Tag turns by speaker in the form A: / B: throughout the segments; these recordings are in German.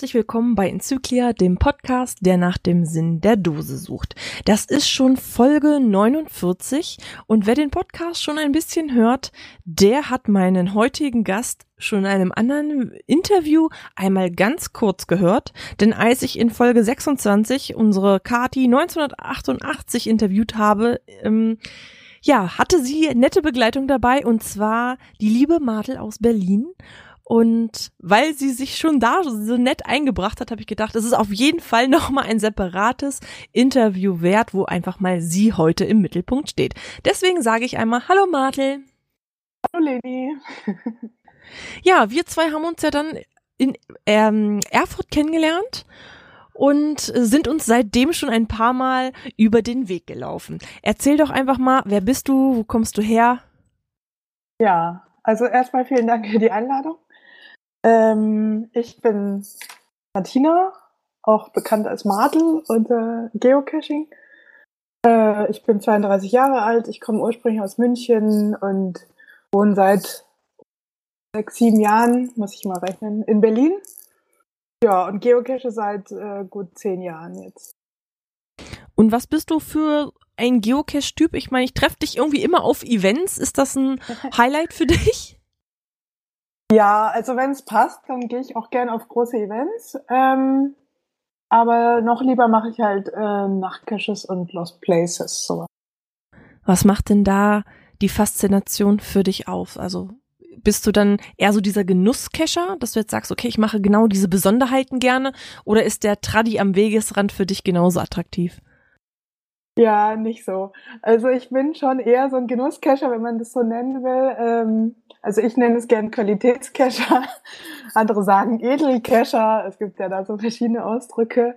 A: Herzlich willkommen bei Enzyklia, dem Podcast, der nach dem Sinn der Dose sucht. Das ist schon Folge 49 und wer den Podcast schon ein bisschen hört, der hat meinen heutigen Gast schon in einem anderen Interview einmal ganz kurz gehört, denn als ich in Folge 26 unsere Kati 1988 interviewt habe, ähm, ja, hatte sie nette Begleitung dabei und zwar die liebe Martel aus Berlin. Und weil sie sich schon da so nett eingebracht hat, habe ich gedacht, es ist auf jeden Fall nochmal ein separates Interview wert, wo einfach mal sie heute im Mittelpunkt steht. Deswegen sage ich einmal Hallo Martel.
B: Hallo Leni.
A: Ja, wir zwei haben uns ja dann in ähm, Erfurt kennengelernt und sind uns seitdem schon ein paar Mal über den Weg gelaufen. Erzähl doch einfach mal, wer bist du, wo kommst du her?
B: Ja, also erstmal vielen Dank für die Einladung. Ähm, ich bin Martina, auch bekannt als Martel unter Geocaching. Äh, ich bin 32 Jahre alt, ich komme ursprünglich aus München und wohne seit sechs, sieben Jahren, muss ich mal rechnen, in Berlin. Ja, und Geocache seit äh, gut zehn Jahren jetzt.
A: Und was bist du für ein Geocache-Typ? Ich meine, ich treffe dich irgendwie immer auf Events. Ist das ein Highlight für dich?
B: Ja, also wenn es passt, dann gehe ich auch gern auf große Events. Ähm, aber noch lieber mache ich halt äh, Nachtcaches und Lost Places. So.
A: Was macht denn da die Faszination für dich auf? Also bist du dann eher so dieser Genusscacher, dass du jetzt sagst, okay, ich mache genau diese Besonderheiten gerne, oder ist der Traddy am Wegesrand für dich genauso attraktiv?
B: Ja, nicht so. Also ich bin schon eher so ein Genusscacher, wenn man das so nennen will. Ähm, also ich nenne es gern Qualitätscacher. Andere sagen Edelcacher. Es gibt ja da so verschiedene Ausdrücke.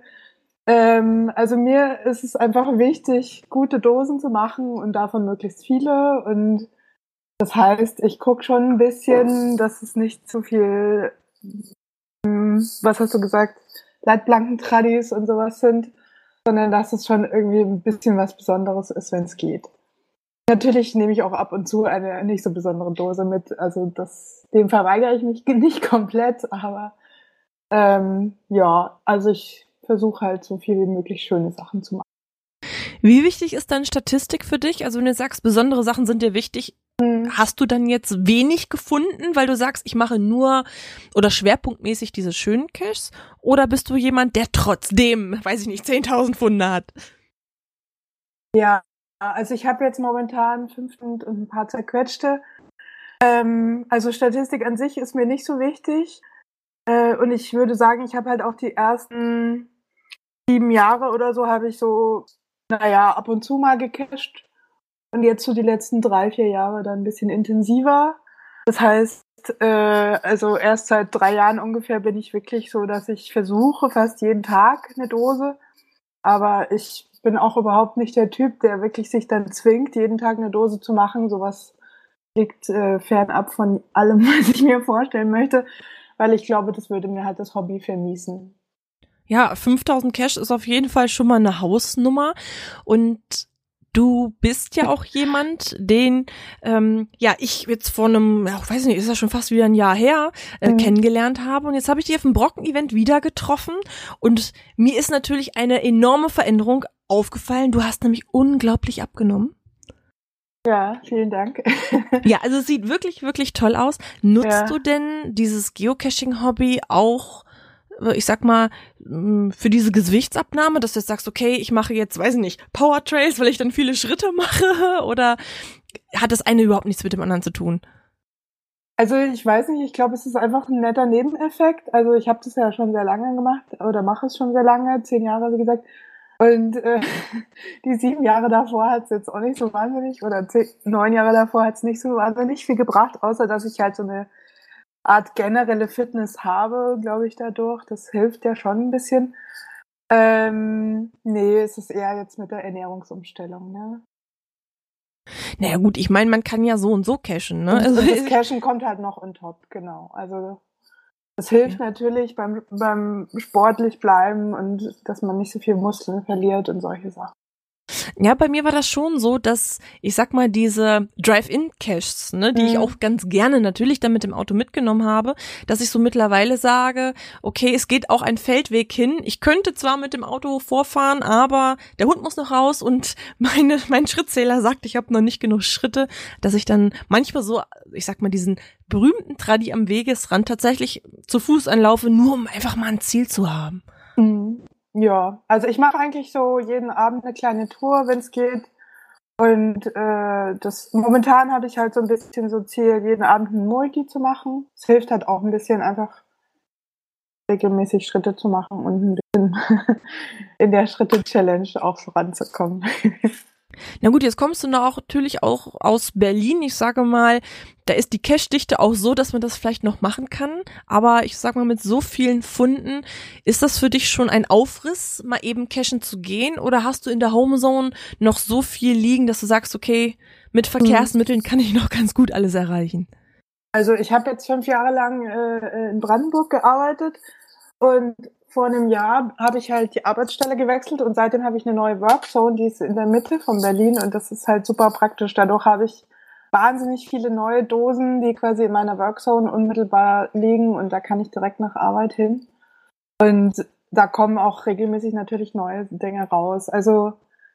B: Ähm, also mir ist es einfach wichtig, gute Dosen zu machen und davon möglichst viele. Und das heißt, ich gucke schon ein bisschen, dass es nicht zu viel, hm, was hast du gesagt, Leitblanken Tradis und sowas sind sondern dass es schon irgendwie ein bisschen was Besonderes ist, wenn es geht. Natürlich nehme ich auch ab und zu eine nicht so besondere Dose mit. Also das, dem verweigere ich mich nicht komplett, aber ähm, ja, also ich versuche halt so viel wie möglich schöne Sachen zu machen.
A: Wie wichtig ist dann Statistik für dich? Also wenn du sagst, besondere Sachen sind dir wichtig. Hast du dann jetzt wenig gefunden, weil du sagst, ich mache nur oder schwerpunktmäßig diese schönen Caches? Oder bist du jemand, der trotzdem, weiß ich nicht, 10.000 Funde hat?
B: Ja, also ich habe jetzt momentan fünf und ein paar zerquetschte. Ähm, also Statistik an sich ist mir nicht so wichtig. Äh, und ich würde sagen, ich habe halt auch die ersten sieben Jahre oder so habe ich so, naja, ab und zu mal gecached und jetzt so die letzten drei, vier Jahre dann ein bisschen intensiver. Das heißt, äh, also erst seit drei Jahren ungefähr bin ich wirklich so, dass ich versuche fast jeden Tag eine Dose. Aber ich bin auch überhaupt nicht der Typ, der wirklich sich dann zwingt, jeden Tag eine Dose zu machen. Sowas liegt äh, fernab von allem, was ich mir vorstellen möchte, weil ich glaube, das würde mir halt das Hobby vermiesen.
A: Ja, 5000 Cash ist auf jeden Fall schon mal eine Hausnummer und Du bist ja auch jemand, den ähm, ja ich jetzt vor einem, ja, weiß nicht, ist ja schon fast wieder ein Jahr her, äh, mhm. kennengelernt habe und jetzt habe ich dich auf dem Brocken-Event wieder getroffen und mir ist natürlich eine enorme Veränderung aufgefallen. Du hast nämlich unglaublich abgenommen.
B: Ja, vielen Dank.
A: ja, also es sieht wirklich, wirklich toll aus. Nutzt ja. du denn dieses Geocaching-Hobby auch ich sag mal, für diese Gewichtsabnahme, dass du jetzt sagst, okay, ich mache jetzt, weiß ich nicht, Power Trails, weil ich dann viele Schritte mache oder hat das eine überhaupt nichts mit dem anderen zu tun?
B: Also ich weiß nicht, ich glaube, es ist einfach ein netter Nebeneffekt. Also ich habe das ja schon sehr lange gemacht oder mache es schon sehr lange, zehn Jahre, wie gesagt. Und äh, die sieben Jahre davor hat es jetzt auch nicht so wahnsinnig, oder zehn, neun Jahre davor hat es nicht so wahnsinnig viel gebracht, außer dass ich halt so eine Art generelle Fitness habe, glaube ich, dadurch. Das hilft ja schon ein bisschen. Ähm, nee, es ist eher jetzt mit der Ernährungsumstellung, ne?
A: Naja gut, ich meine, man kann ja so und so cashen, ne?
B: Also, das Cashen kommt halt noch on top, genau. Also das hilft ja. natürlich beim, beim sportlich bleiben und dass man nicht so viel Muskeln verliert und solche Sachen.
A: Ja, bei mir war das schon so, dass ich sag mal diese Drive-in-Caches, ne, die mhm. ich auch ganz gerne natürlich dann mit dem Auto mitgenommen habe, dass ich so mittlerweile sage, okay, es geht auch ein Feldweg hin. Ich könnte zwar mit dem Auto vorfahren, aber der Hund muss noch raus und meine mein Schrittzähler sagt, ich habe noch nicht genug Schritte, dass ich dann manchmal so, ich sag mal diesen berühmten Tradi am Wegesrand tatsächlich zu Fuß anlaufe, nur um einfach mal ein Ziel zu haben.
B: Mhm. Ja, also ich mache eigentlich so jeden Abend eine kleine Tour, wenn es geht. Und äh, das momentan habe ich halt so ein bisschen so Ziel, jeden Abend ein Multi zu machen. Es hilft halt auch ein bisschen einfach regelmäßig Schritte zu machen und ein bisschen in der Schritte-Challenge auch voranzukommen.
A: Na gut, jetzt kommst du noch natürlich auch aus Berlin. Ich sage mal, da ist die Cash-Dichte auch so, dass man das vielleicht noch machen kann. Aber ich sag mal, mit so vielen Funden, ist das für dich schon ein Aufriss, mal eben cashen zu gehen? Oder hast du in der Homezone noch so viel liegen, dass du sagst, okay, mit Verkehrsmitteln kann ich noch ganz gut alles erreichen?
B: Also ich habe jetzt fünf Jahre lang äh, in Brandenburg gearbeitet und vor einem Jahr habe ich halt die Arbeitsstelle gewechselt und seitdem habe ich eine neue Workzone, die ist in der Mitte von Berlin und das ist halt super praktisch. Dadurch habe ich wahnsinnig viele neue Dosen, die quasi in meiner Workzone unmittelbar liegen und da kann ich direkt nach Arbeit hin. Und da kommen auch regelmäßig natürlich neue Dinge raus. Also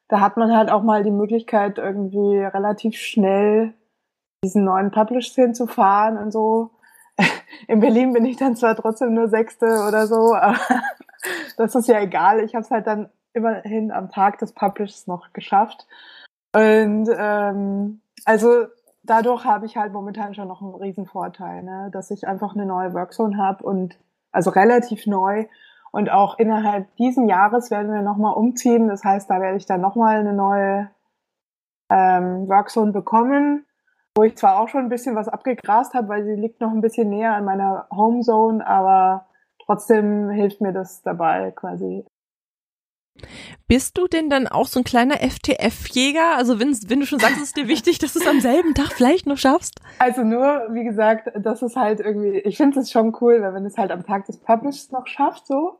B: da hat man halt auch mal die Möglichkeit, irgendwie relativ schnell diesen neuen Publish-Szenen zu fahren und so in Berlin bin ich dann zwar trotzdem nur Sechste oder so, aber das ist ja egal. Ich habe es halt dann immerhin am Tag des Publishs noch geschafft. Und ähm, also dadurch habe ich halt momentan schon noch einen riesen Vorteil, ne? dass ich einfach eine neue Workzone habe und also relativ neu. Und auch innerhalb diesen Jahres werden wir nochmal umziehen. Das heißt, da werde ich dann nochmal eine neue ähm, Workzone bekommen wo ich zwar auch schon ein bisschen was abgegrast habe, weil sie liegt noch ein bisschen näher an meiner Homezone, aber trotzdem hilft mir das dabei quasi.
A: Bist du denn dann auch so ein kleiner FTF-Jäger? Also wenn, wenn du schon sagst, es ist dir wichtig, dass du es am selben Tag vielleicht noch schaffst?
B: Also nur, wie gesagt, das ist halt irgendwie, ich finde es schon cool, wenn man es halt am Tag des Publishs noch schafft, so.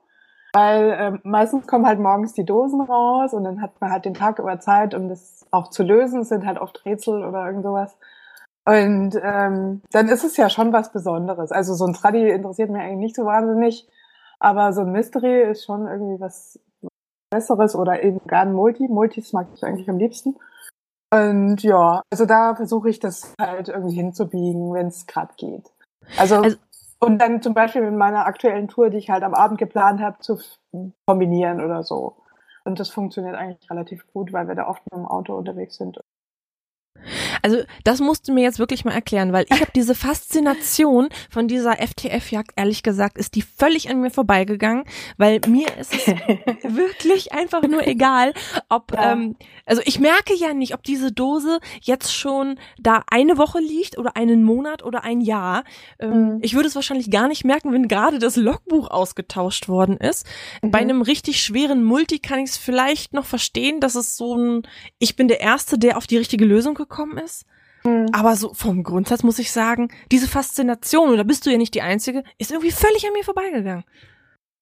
B: Weil ähm, meistens kommen halt morgens die Dosen raus und dann hat man halt den Tag über Zeit, um das auch zu lösen. Es sind halt oft Rätsel oder irgend sowas. Und ähm, dann ist es ja schon was Besonderes. Also so ein Tradi interessiert mich eigentlich nicht so wahnsinnig, aber so ein Mystery ist schon irgendwie was Besseres oder eben gar ein Multi. Multis mag ich eigentlich am liebsten. Und ja, also da versuche ich das halt irgendwie hinzubiegen, wenn es gerade geht. Also, also, und dann zum Beispiel mit meiner aktuellen Tour, die ich halt am Abend geplant habe, zu kombinieren oder so. Und das funktioniert eigentlich relativ gut, weil wir da oft mit dem Auto unterwegs sind.
A: Also das musst du mir jetzt wirklich mal erklären, weil ich habe diese Faszination von dieser FTF-Jagd, ehrlich gesagt, ist die völlig an mir vorbeigegangen, weil mir ist es wirklich einfach nur egal, ob, ja. ähm, also ich merke ja nicht, ob diese Dose jetzt schon da eine Woche liegt oder einen Monat oder ein Jahr. Ähm, mhm. Ich würde es wahrscheinlich gar nicht merken, wenn gerade das Logbuch ausgetauscht worden ist. Mhm. Bei einem richtig schweren Multi kann ich es vielleicht noch verstehen, dass es so ein, ich bin der Erste, der auf die richtige Lösung gekommen ist ist. Mhm. Aber so vom Grundsatz muss ich sagen, diese Faszination, und da bist du ja nicht die Einzige, ist irgendwie völlig an mir vorbeigegangen.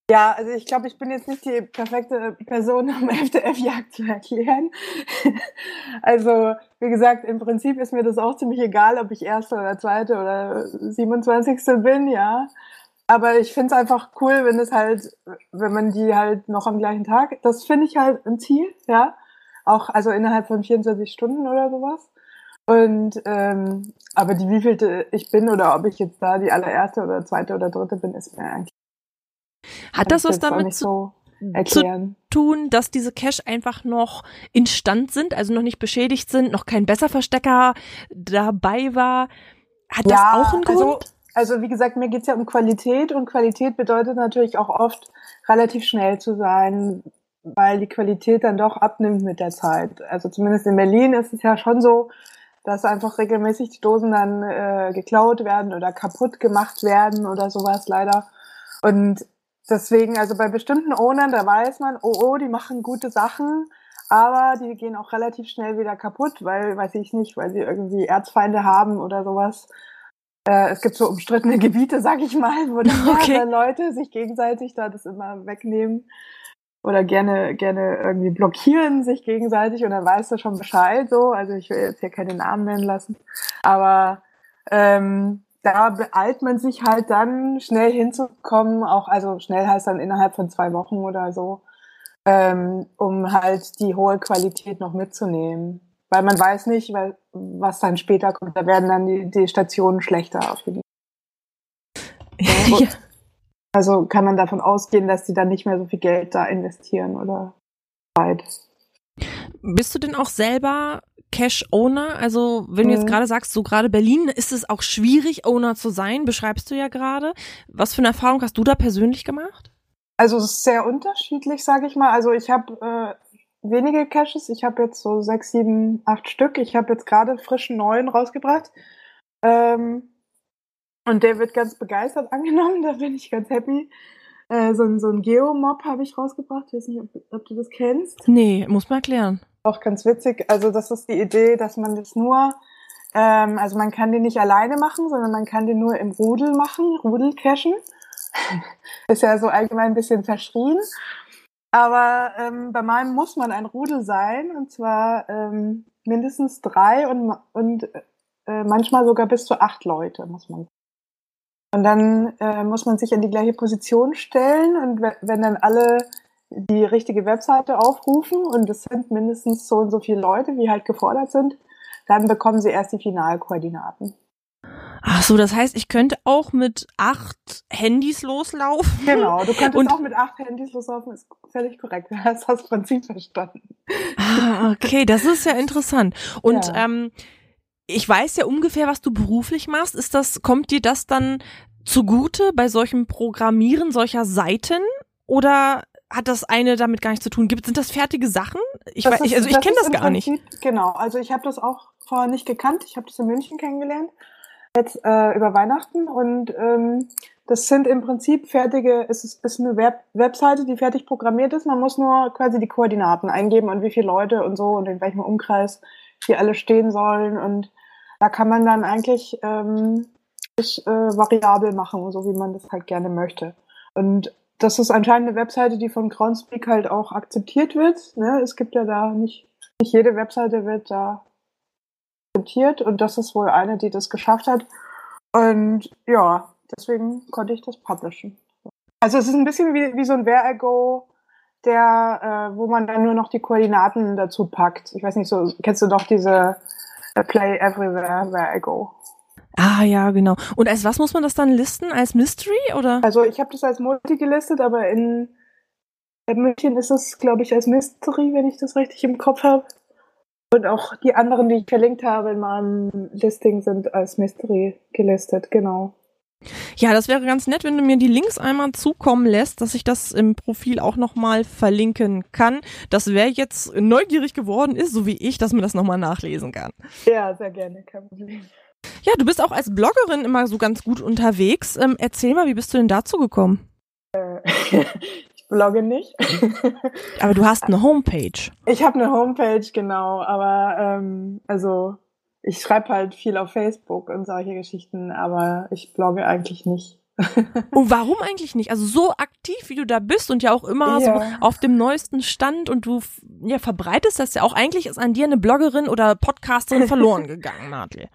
B: Ja, also ich glaube, ich bin jetzt nicht die perfekte Person, um FDF-Jagd zu erklären. also, wie gesagt, im Prinzip ist mir das auch ziemlich egal, ob ich Erste oder Zweite oder 27. bin, ja. Aber ich finde es einfach cool, wenn es halt, wenn man die halt noch am gleichen Tag, das finde ich halt ein Ziel, ja. Auch, also innerhalb von 24 Stunden oder sowas. Und ähm, aber die wievielte ich bin oder ob ich jetzt da die allererste oder zweite oder dritte bin, ist mir eigentlich.
A: Hat das was damit zu, so zu, tun, dass diese Cache einfach noch instand sind, also noch nicht beschädigt sind, noch kein Besserverstecker dabei war? Hat ja, das auch einen
B: Grund? Also, also wie gesagt, mir geht's ja um Qualität und Qualität bedeutet natürlich auch oft relativ schnell zu sein, weil die Qualität dann doch abnimmt mit der Zeit. Also zumindest in Berlin ist es ja schon so, dass einfach regelmäßig die Dosen dann äh, geklaut werden oder kaputt gemacht werden oder sowas leider. Und deswegen, also bei bestimmten Ownern, da weiß man, oh, oh, die machen gute Sachen, aber die gehen auch relativ schnell wieder kaputt, weil, weiß ich nicht, weil sie irgendwie Erzfeinde haben oder sowas. Äh, es gibt so umstrittene Gebiete, sag ich mal, wo okay. Leute sich gegenseitig da das immer wegnehmen. Oder gerne, gerne irgendwie blockieren sich gegenseitig und dann weißt du schon Bescheid so. Also ich will jetzt hier keine Namen nennen lassen. Aber ähm, da beeilt man sich halt dann schnell hinzukommen, auch, also schnell heißt dann innerhalb von zwei Wochen oder so, ähm, um halt die hohe Qualität noch mitzunehmen. Weil man weiß nicht, weil, was dann später kommt. Da werden dann die, die Stationen schlechter auf jeden ja. Also kann man davon ausgehen, dass die dann nicht mehr so viel Geld da investieren oder Zeit.
A: Bist du denn auch selber Cash-Owner? Also wenn du jetzt mhm. gerade sagst, so gerade Berlin, ist es auch schwierig, Owner zu sein, beschreibst du ja gerade. Was für eine Erfahrung hast du da persönlich gemacht?
B: Also es ist sehr unterschiedlich, sage ich mal. Also ich habe äh, wenige Caches. Ich habe jetzt so sechs, sieben, acht Stück. Ich habe jetzt gerade frischen neuen rausgebracht. Ähm, und der wird ganz begeistert angenommen, da bin ich ganz happy. Äh, so, ein, so ein Geomob habe ich rausgebracht. Ich weiß nicht, ob, ob, du das kennst.
A: Nee, muss man erklären.
B: Auch ganz witzig. Also das ist die Idee, dass man das nur, ähm, also man kann den nicht alleine machen, sondern man kann den nur im Rudel machen, Rudel cachen. ist ja so allgemein ein bisschen verschrien. Aber ähm, bei meinem muss man ein Rudel sein, und zwar ähm, mindestens drei und, und äh, manchmal sogar bis zu acht Leute, muss man und dann äh, muss man sich in die gleiche Position stellen und wenn dann alle die richtige Webseite aufrufen und es sind mindestens so und so viele Leute, wie halt gefordert sind, dann bekommen sie erst die Finalkoordinaten.
A: Ach so, das heißt, ich könnte auch mit acht Handys loslaufen.
B: Genau, du könntest und auch mit acht Handys loslaufen, ist völlig korrekt. Du hast das Prinzip verstanden.
A: Ah, okay, das ist ja interessant. Und ja. ähm, ich weiß ja ungefähr, was du beruflich machst. Ist das, kommt dir das dann zugute bei solchem Programmieren solcher Seiten? Oder hat das eine damit gar nichts zu tun? Gibt, sind das fertige Sachen? Ich weiß, ist, also ich kenne das gar Prinzip,
B: nicht. Genau, also ich habe das auch vorher nicht gekannt. Ich habe das in München kennengelernt, jetzt äh, über Weihnachten und ähm, das sind im Prinzip fertige, es ist, ist eine Web Webseite, die fertig programmiert ist. Man muss nur quasi die Koordinaten eingeben und wie viele Leute und so und in welchem Umkreis die alle stehen sollen und da kann man dann eigentlich ähm, sich, äh, variabel machen, so wie man das halt gerne möchte. Und das ist anscheinend eine Webseite, die von Groundspeak halt auch akzeptiert wird. Ne? Es gibt ja da nicht, nicht jede Webseite wird da akzeptiert und das ist wohl eine, die das geschafft hat. Und ja, deswegen konnte ich das publishen. Also es ist ein bisschen wie, wie so ein Where I Go, der, äh, wo man dann nur noch die Koordinaten dazu packt. Ich weiß nicht, so kennst du doch diese Play Everywhere Where I Go.
A: Ah ja, genau. Und als was muss man das dann listen? Als Mystery oder?
B: Also ich habe das als Multi gelistet, aber in München ist es, glaube ich, als Mystery, wenn ich das richtig im Kopf habe. Und auch die anderen, die ich verlinkt habe in meinem Listing, sind als Mystery gelistet, genau.
A: Ja, das wäre ganz nett, wenn du mir die Links einmal zukommen lässt, dass ich das im Profil auch nochmal verlinken kann. Dass wer jetzt neugierig geworden ist, so wie ich, dass man das nochmal nachlesen kann.
B: Ja, sehr gerne, kein Problem.
A: Ja, du bist auch als Bloggerin immer so ganz gut unterwegs. Ähm, erzähl mal, wie bist du denn dazu gekommen?
B: Äh, ich blogge nicht.
A: aber du hast eine Homepage.
B: Ich habe eine Homepage, genau. Aber ähm, also ich schreibe halt viel auf Facebook und solche Geschichten, aber ich blogge eigentlich nicht.
A: und warum eigentlich nicht? Also so aktiv, wie du da bist und ja auch immer ja. so auf dem neuesten Stand und du ja verbreitest das ja auch. Eigentlich ist an dir eine Bloggerin oder Podcasterin verloren gegangen, Nadel.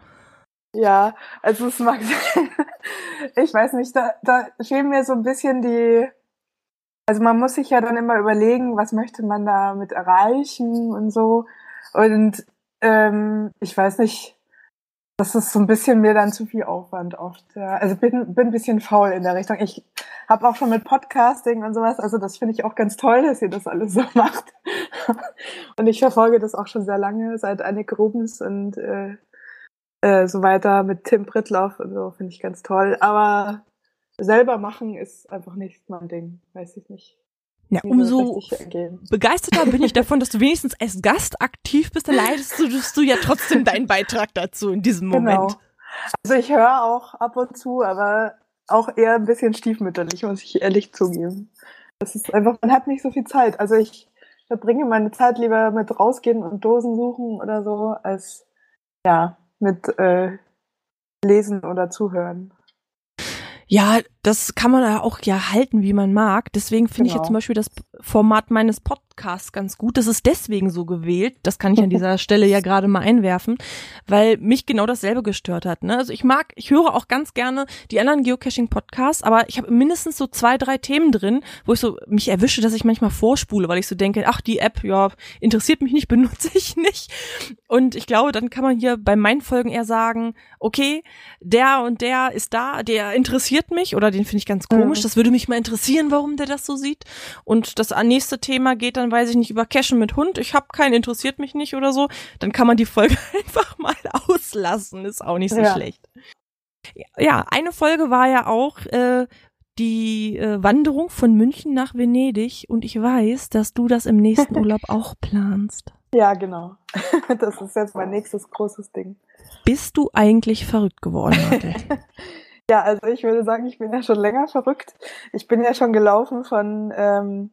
B: Ja, also es mag sein. Ich weiß nicht, da, da fehlen mir so ein bisschen die. Also man muss sich ja dann immer überlegen, was möchte man damit erreichen und so. Und ähm, ich weiß nicht, das ist so ein bisschen mir dann zu viel Aufwand oft. Ja. Also bin, bin ein bisschen faul in der Richtung. Ich habe auch schon mit Podcasting und sowas, also das finde ich auch ganz toll, dass ihr das alles so macht. und ich verfolge das auch schon sehr lange, seit Annik Rubens und äh, äh, so weiter mit Tim Prittloff und so, finde ich ganz toll. Aber selber machen ist einfach nicht mein Ding, weiß ich nicht.
A: Ja, umso begeisterter bin ich davon, dass du wenigstens als Gast aktiv bist, dann leistest du ja trotzdem deinen Beitrag dazu in diesem genau. Moment. Genau.
B: Also ich höre auch ab und zu, aber auch eher ein bisschen stiefmütterlich, muss ich ehrlich zugeben. Das ist einfach, man hat nicht so viel Zeit. Also ich verbringe meine Zeit lieber mit rausgehen und Dosen suchen oder so, als ja, mit äh, lesen oder zuhören.
A: Ja, das kann man ja auch ja halten, wie man mag. Deswegen finde genau. ich ja genau. zum Beispiel das Format meines Podcasts ganz gut. Das ist deswegen so gewählt. Das kann ich an dieser Stelle ja gerade mal einwerfen, weil mich genau dasselbe gestört hat. Ne? Also ich mag, ich höre auch ganz gerne die anderen Geocaching-Podcasts, aber ich habe mindestens so zwei, drei Themen drin, wo ich so mich erwische, dass ich manchmal vorspule, weil ich so denke, ach, die App, ja, interessiert mich nicht, benutze ich nicht. Und ich glaube, dann kann man hier bei meinen Folgen eher sagen, okay, der und der ist da, der interessiert mich oder den finde ich ganz komisch. Das würde mich mal interessieren, warum der das so sieht. Und das nächste Thema geht dann, weiß ich nicht, über Cashen mit Hund. Ich habe keinen, interessiert mich nicht oder so. Dann kann man die Folge einfach mal auslassen. Ist auch nicht so ja. schlecht. Ja, eine Folge war ja auch äh, die äh, Wanderung von München nach Venedig. Und ich weiß, dass du das im nächsten Urlaub auch planst.
B: Ja, genau. Das ist jetzt mein nächstes großes Ding.
A: Bist du eigentlich verrückt geworden,
B: Ja, also ich würde sagen, ich bin ja schon länger verrückt. Ich bin ja schon gelaufen von, ähm,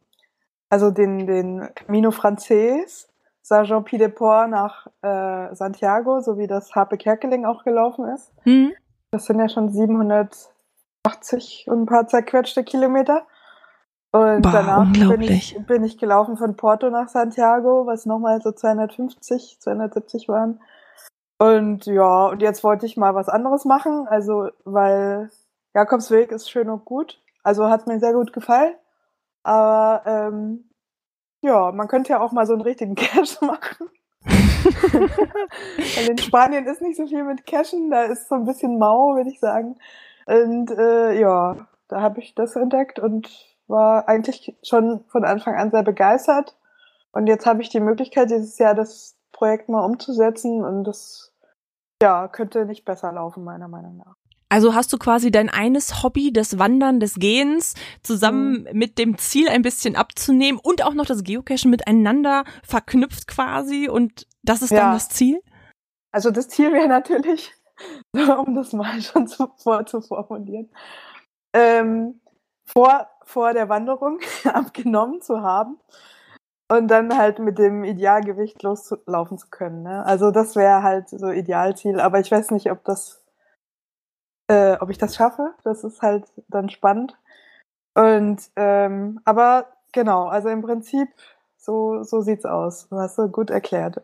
B: also den, den Camino Frances, Saint-Jean-Pied-de-Port nach äh, Santiago, so wie das Harpe Kerkeling auch gelaufen ist. Mhm. Das sind ja schon 780 und ein paar zerquetschte Kilometer. Und Boah, danach bin ich, bin ich gelaufen von Porto nach Santiago, was nochmal so 250, 270 waren. Und ja, und jetzt wollte ich mal was anderes machen, also weil Jakobsweg ist schön und gut. Also hat mir sehr gut gefallen. Aber ähm, ja, man könnte ja auch mal so einen richtigen Cash machen. In Spanien ist nicht so viel mit Cashen, da ist so ein bisschen mau, würde ich sagen. Und äh, ja, da habe ich das entdeckt und war eigentlich schon von Anfang an sehr begeistert. Und jetzt habe ich die Möglichkeit, dieses Jahr das Projekt mal umzusetzen und das ja, könnte nicht besser laufen, meiner Meinung nach.
A: Also hast du quasi dein eines Hobby, das Wandern, des Gehens, zusammen mhm. mit dem Ziel ein bisschen abzunehmen und auch noch das Geocachen miteinander verknüpft quasi und das ist ja. dann das Ziel?
B: Also das Ziel wäre natürlich, um das mal schon zu, vorzuformulieren, ähm, vor, vor der Wanderung abgenommen zu haben und dann halt mit dem Idealgewicht loslaufen zu können. Ne? Also das wäre halt so Idealziel. Aber ich weiß nicht, ob das, äh, ob ich das schaffe. Das ist halt dann spannend. Und ähm, aber genau, also im Prinzip so, so sieht's aus. Du hast du gut erklärt.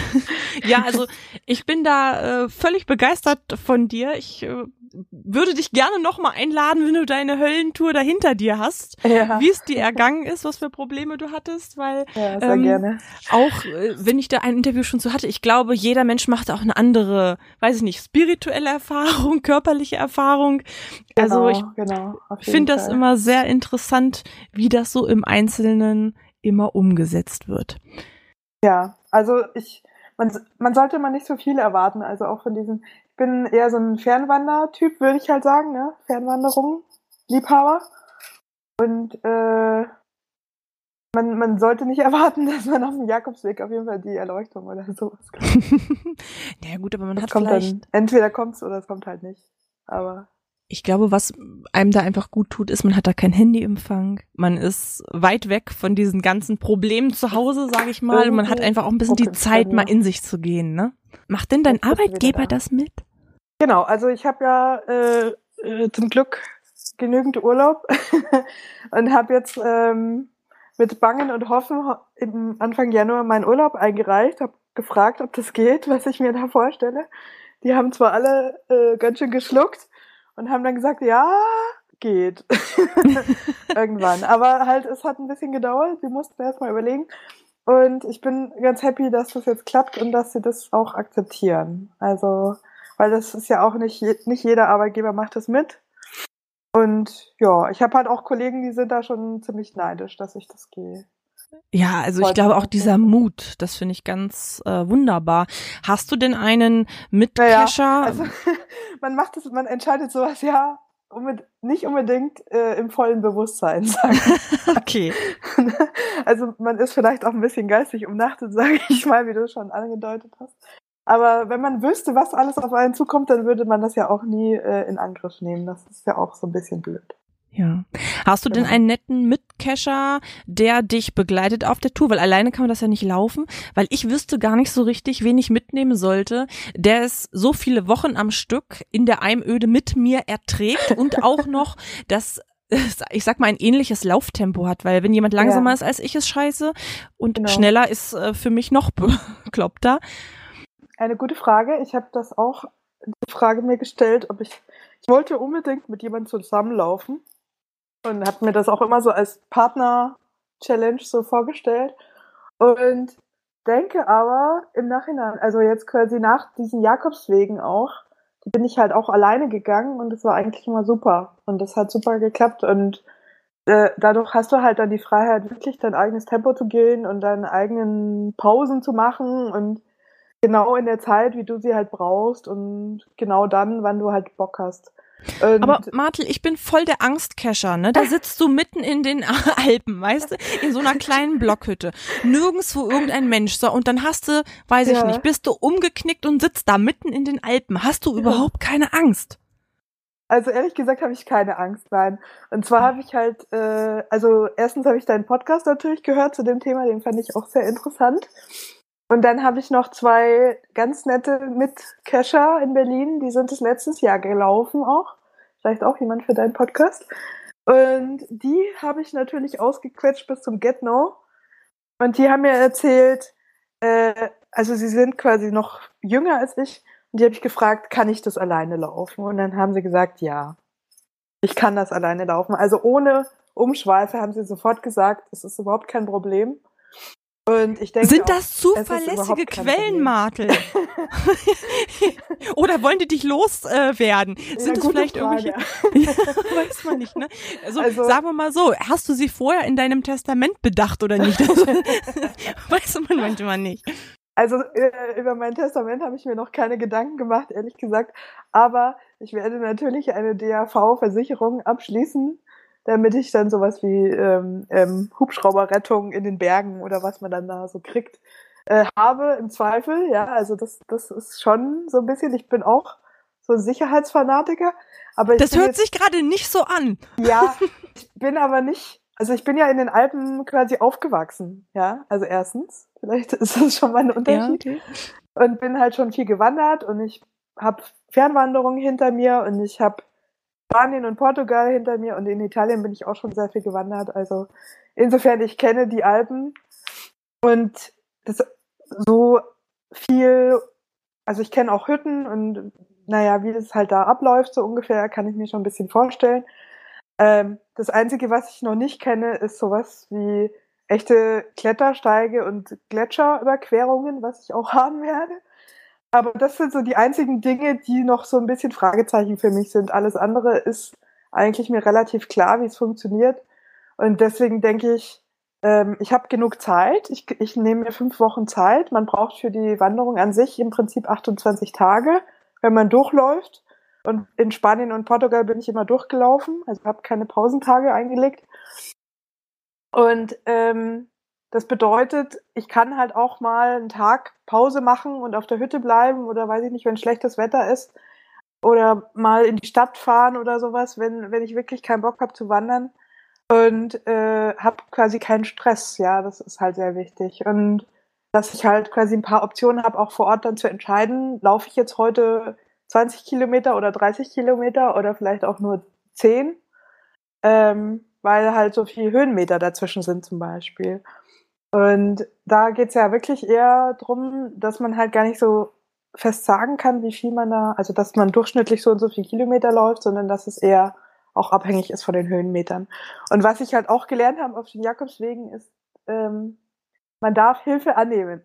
A: ja, also ich bin da äh, völlig begeistert von dir. Ich äh, würde dich gerne nochmal einladen, wenn du deine Höllentour dahinter dir hast, ja. wie es dir ergangen ist, was für Probleme du hattest, weil
B: ja, sehr ähm, gerne.
A: auch äh, wenn ich da ein Interview schon so hatte, ich glaube, jeder Mensch macht auch eine andere, weiß ich nicht, spirituelle Erfahrung, körperliche Erfahrung. Also genau, ich genau, finde das immer sehr interessant, wie das so im Einzelnen immer umgesetzt wird.
B: Ja, also ich, man, man sollte mal nicht so viel erwarten, also auch von diesen, ich bin eher so ein Fernwandertyp, würde ich halt sagen, ne? Fernwanderung, Liebhaber. Und äh, man, man sollte nicht erwarten, dass man auf dem Jakobsweg auf jeden Fall die Erleuchtung oder sowas
A: kriegt. ja gut, aber man das hat kommt vielleicht...
B: Dann, entweder kommt's oder es kommt halt nicht. Aber
A: ich glaube, was einem da einfach gut tut, ist, man hat da kein Handyempfang. Man ist weit weg von diesen ganzen Problemen zu Hause, sage ich mal. Und man hat einfach auch ein bisschen die Zeit, mal in sich zu gehen. Ne? Macht denn dein Arbeitgeber das mit?
B: Genau, also ich habe ja äh, äh, zum Glück genügend Urlaub und habe jetzt ähm, mit Bangen und Hoffen im Anfang Januar meinen Urlaub eingereicht, habe gefragt, ob das geht, was ich mir da vorstelle. Die haben zwar alle äh, ganz schön geschluckt, und haben dann gesagt, ja, geht. Irgendwann. Aber halt, es hat ein bisschen gedauert. Sie mussten erst mal überlegen. Und ich bin ganz happy, dass das jetzt klappt und dass sie das auch akzeptieren. Also, weil das ist ja auch nicht, nicht jeder Arbeitgeber macht das mit. Und ja, ich habe halt auch Kollegen, die sind da schon ziemlich neidisch, dass ich das gehe.
A: Ja, also ich glaube auch dieser Mut, das finde ich ganz äh, wunderbar. Hast du denn einen Mitcacher?
B: Ja, also man macht es, man entscheidet sowas ja unbedingt, nicht unbedingt äh, im vollen Bewusstsein. Sagen.
A: okay.
B: Also man ist vielleicht auch ein bisschen geistig umnachtet, sage ich mal, wie du schon angedeutet hast. Aber wenn man wüsste, was alles auf einen zukommt, dann würde man das ja auch nie äh, in Angriff nehmen. Das ist ja auch so ein bisschen blöd.
A: Ja. Hast du denn
B: Genau.
A: einen netten Mitcacher, der dich begleitet auf der Tour? Weil alleine kann man das ja nicht laufen, weil ich wüsste gar nicht so richtig, wen ich mitnehmen sollte, der es so viele Wochen am Stück in der Eimöde mit mir erträgt und auch noch das ich sag mal, ein ähnliches Lauftempo hat, weil wenn jemand langsamer
B: Ja.
A: ist als ich, ist scheiße und
B: Genau.
A: schneller ist äh, für mich noch bekloppter.
B: Eine gute Frage. Ich habe das auch die Frage mir gestellt, ob ich ich wollte unbedingt mit jemandem zusammenlaufen und habe mir das auch immer so als Partner Challenge so vorgestellt. Und denke aber im Nachhinein, also jetzt quasi nach diesen Jakobswegen auch, bin ich halt auch alleine gegangen und das war eigentlich immer super. Und das hat super geklappt. Und äh, dadurch hast du halt dann die Freiheit, wirklich dein eigenes Tempo zu gehen und deine eigenen Pausen zu machen und genau in der Zeit, wie du sie halt brauchst und genau dann, wann du halt Bock hast. Und
A: Aber Martel, ich bin voll der Angstcacher, ne? Da sitzt du mitten in den Alpen, weißt du, in so einer kleinen Blockhütte. Nirgendwo irgendein Mensch. So, und dann hast du, weiß ich
B: Ja.
A: nicht, bist du umgeknickt und sitzt da mitten in den Alpen. Hast du überhaupt keine Angst?
B: Also ehrlich gesagt habe ich keine Angst, nein. Und zwar habe ich halt, äh, also erstens habe ich deinen Podcast natürlich gehört zu dem Thema, den fand ich auch sehr interessant. Und dann habe ich noch zwei ganz nette Mitcacher in Berlin, die sind das letztes Jahr gelaufen auch. Vielleicht auch jemand für deinen Podcast. Und die habe ich natürlich ausgequetscht bis zum Get No. Und die haben mir erzählt, äh, also sie sind quasi noch jünger als ich. Und die habe ich gefragt, kann ich das alleine laufen? Und dann haben sie gesagt, ja, ich kann das alleine laufen. Also ohne Umschweife haben sie sofort gesagt, es ist überhaupt kein Problem. Und ich denke
A: Sind
B: auch,
A: das
B: ist
A: zuverlässige Quellen. Martel? Oder wollen die dich loswerden? Äh, werden?
B: Ja,
A: Sind es vielleicht
B: Frage.
A: irgendwelche? Ja, weiß man nicht, ne? Also,
B: Also-
A: sagen wir mal so, hast du sie vorher in deinem Testament bedacht oder nicht? Also, weiß man manchmal nicht.
B: Also äh, über mein Testament habe ich mir noch keine Gedanken gemacht, ehrlich gesagt. Aber ich werde natürlich eine DAV-Versicherung abschließen, damit ich dann sowas wie ähm, ähm, Hubschrauberrettung in den Bergen oder was man dann da so kriegt, äh, habe im Zweifel. Ja, also das, das ist schon so ein bisschen, ich bin auch so ein Sicherheitsfanatiker. Aber
A: Das hört
B: jetzt,
A: sich gerade nicht so an.
B: ja, ich bin aber nicht, also ich bin ja in den Alpen quasi aufgewachsen. Ja, also erstens, vielleicht ist das schon mal ein Unterschied
A: okay.
B: und bin halt schon viel gewandert und ich habe Fernwanderungen hinter mir und ich habe Spanien und Portugal hinter mir und in Italien bin ich auch schon sehr viel gewandert. Also insofern, ich kenne die Alpen und das so viel, also ich kenne auch Hütten und naja, wie das halt da abläuft, so ungefähr, kann ich mir schon ein bisschen vorstellen. Ähm, das Einzige, was ich noch nicht kenne, ist sowas wie echte Klettersteige und Gletscherüberquerungen, was ich auch haben werde. Aber das sind so die einzigen Dinge, die noch so ein bisschen Fragezeichen für mich sind. Alles andere ist eigentlich mir relativ klar, wie es funktioniert. Und deswegen denke ich, ähm, ich habe genug Zeit. Ich, ich nehme mir fünf Wochen Zeit. Man braucht für die Wanderung an sich im Prinzip 28 Tage, wenn man durchläuft. Und in Spanien und Portugal bin ich immer durchgelaufen, also habe keine Pausentage eingelegt. Und ähm, das bedeutet, ich kann halt auch mal einen Tag Pause machen und auf der Hütte bleiben oder weiß ich nicht, wenn schlechtes Wetter ist. Oder mal in die Stadt fahren oder sowas, wenn, wenn ich wirklich keinen Bock habe zu wandern. Und äh, habe quasi keinen Stress, ja, das ist halt sehr wichtig. Und dass ich halt quasi ein paar Optionen habe, auch vor Ort dann zu entscheiden, laufe ich jetzt heute 20 Kilometer oder 30 Kilometer oder vielleicht auch nur 10, ähm, weil halt so viele Höhenmeter dazwischen sind zum Beispiel. Und da geht's ja wirklich eher drum, dass man halt gar nicht so fest sagen kann, wie viel man da, also dass man durchschnittlich so und so viel Kilometer läuft, sondern dass es eher auch abhängig ist von den Höhenmetern. Und was ich halt auch gelernt habe auf den Jakobswegen ist, ähm, man darf Hilfe annehmen.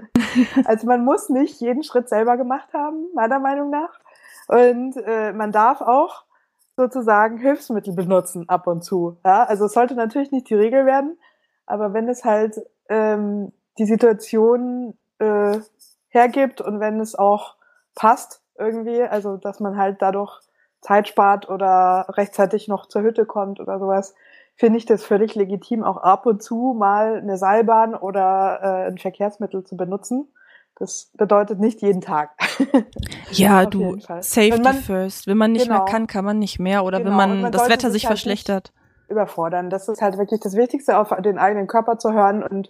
B: also man muss nicht jeden Schritt selber gemacht haben, meiner Meinung nach. Und äh, man darf auch sozusagen Hilfsmittel benutzen ab und zu. Ja? Also es sollte natürlich nicht die Regel werden, aber wenn es halt ähm, die Situation äh, hergibt und wenn es auch passt irgendwie, also dass man halt dadurch Zeit spart oder rechtzeitig noch zur Hütte kommt oder sowas, finde ich das völlig legitim, auch ab und zu mal eine Seilbahn oder äh, ein Verkehrsmittel zu benutzen, Das bedeutet nicht jeden Tag.
A: ja, du, Safety man, first. Wenn man nicht genau, mehr kann, kann man nicht mehr. Oder genau, wenn man, man das Wetter sich halt verschlechtert.
B: Überfordern. Das ist halt wirklich das Wichtigste, auf den eigenen Körper zu hören und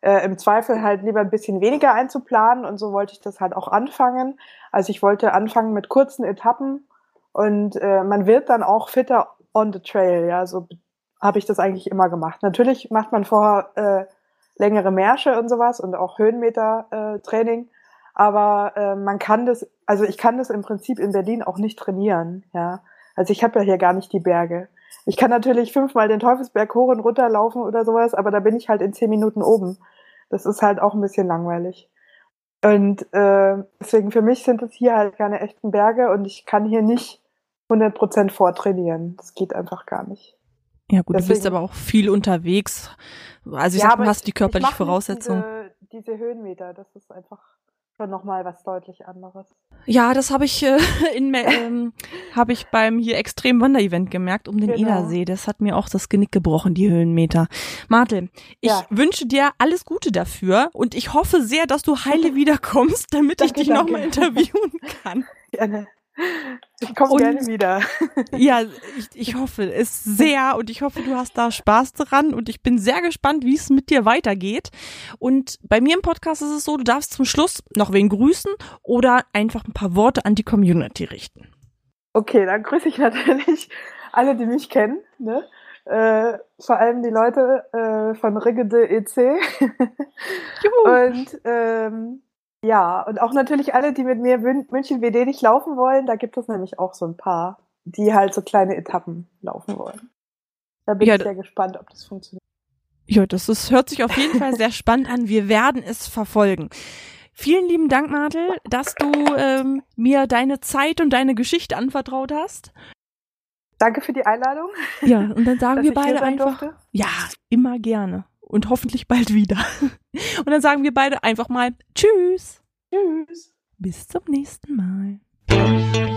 B: äh, im Zweifel halt lieber ein bisschen weniger einzuplanen. Und so wollte ich das halt auch anfangen. Also ich wollte anfangen mit kurzen Etappen und äh, man wird dann auch fitter on the trail. Ja, so habe ich das eigentlich immer gemacht. Natürlich macht man vorher äh, längere Märsche und sowas und auch Höhenmeter-Training. Äh, aber äh, man kann das, also ich kann das im Prinzip in Berlin auch nicht trainieren, ja. Also ich habe ja hier gar nicht die Berge. Ich kann natürlich fünfmal den Teufelsberg hoch und runter laufen oder sowas, aber da bin ich halt in zehn Minuten oben. Das ist halt auch ein bisschen langweilig. Und äh, deswegen für mich sind es hier halt keine echten Berge und ich kann hier nicht 100% vortrainieren. Das geht einfach gar nicht.
A: Ja gut, Deswegen, du bist aber auch viel unterwegs. Also ich ja, sag, du hast die körperliche Voraussetzung.
B: Diese, diese Höhenmeter, das ist einfach schon nochmal was deutlich anderes.
A: Ja, das habe ich äh, in ähm, habe ich beim hier extrem Wanderevent gemerkt um den genau. Edersee. Das hat mir auch das Genick gebrochen, die Höhenmeter. Martel, ich ja. wünsche dir alles Gute dafür und ich hoffe sehr, dass du heile wiederkommst, damit danke, ich dich nochmal interviewen kann.
B: Gerne. Ich komme gerne wieder.
A: Ja, ich, ich hoffe es sehr und ich hoffe, du hast da Spaß dran und ich bin sehr gespannt, wie es mit dir weitergeht. Und bei mir im Podcast ist es so, du darfst zum Schluss noch wen grüßen oder einfach ein paar Worte an die Community richten.
B: Okay, dann grüße ich natürlich alle, die mich kennen, ne? Äh, vor allem die Leute äh, von Rigede EC. Juhu. Und ähm, ja, und auch natürlich alle, die mit mir München WD nicht laufen wollen, da gibt es nämlich auch so ein paar, die halt so kleine Etappen laufen wollen. Da bin ja, ich sehr gespannt, ob das funktioniert.
A: Ja, das ist, hört sich auf jeden Fall sehr spannend an. Wir werden es verfolgen. Vielen lieben Dank, Martel, dass du ähm, mir deine Zeit und deine Geschichte anvertraut hast.
B: Danke für die Einladung.
A: Ja, und dann sagen wir beide einfach. Durfte. Ja, immer gerne und hoffentlich bald wieder. Und dann sagen wir beide einfach mal Tschüss.
B: Tschüss.
A: Bis zum nächsten Mal.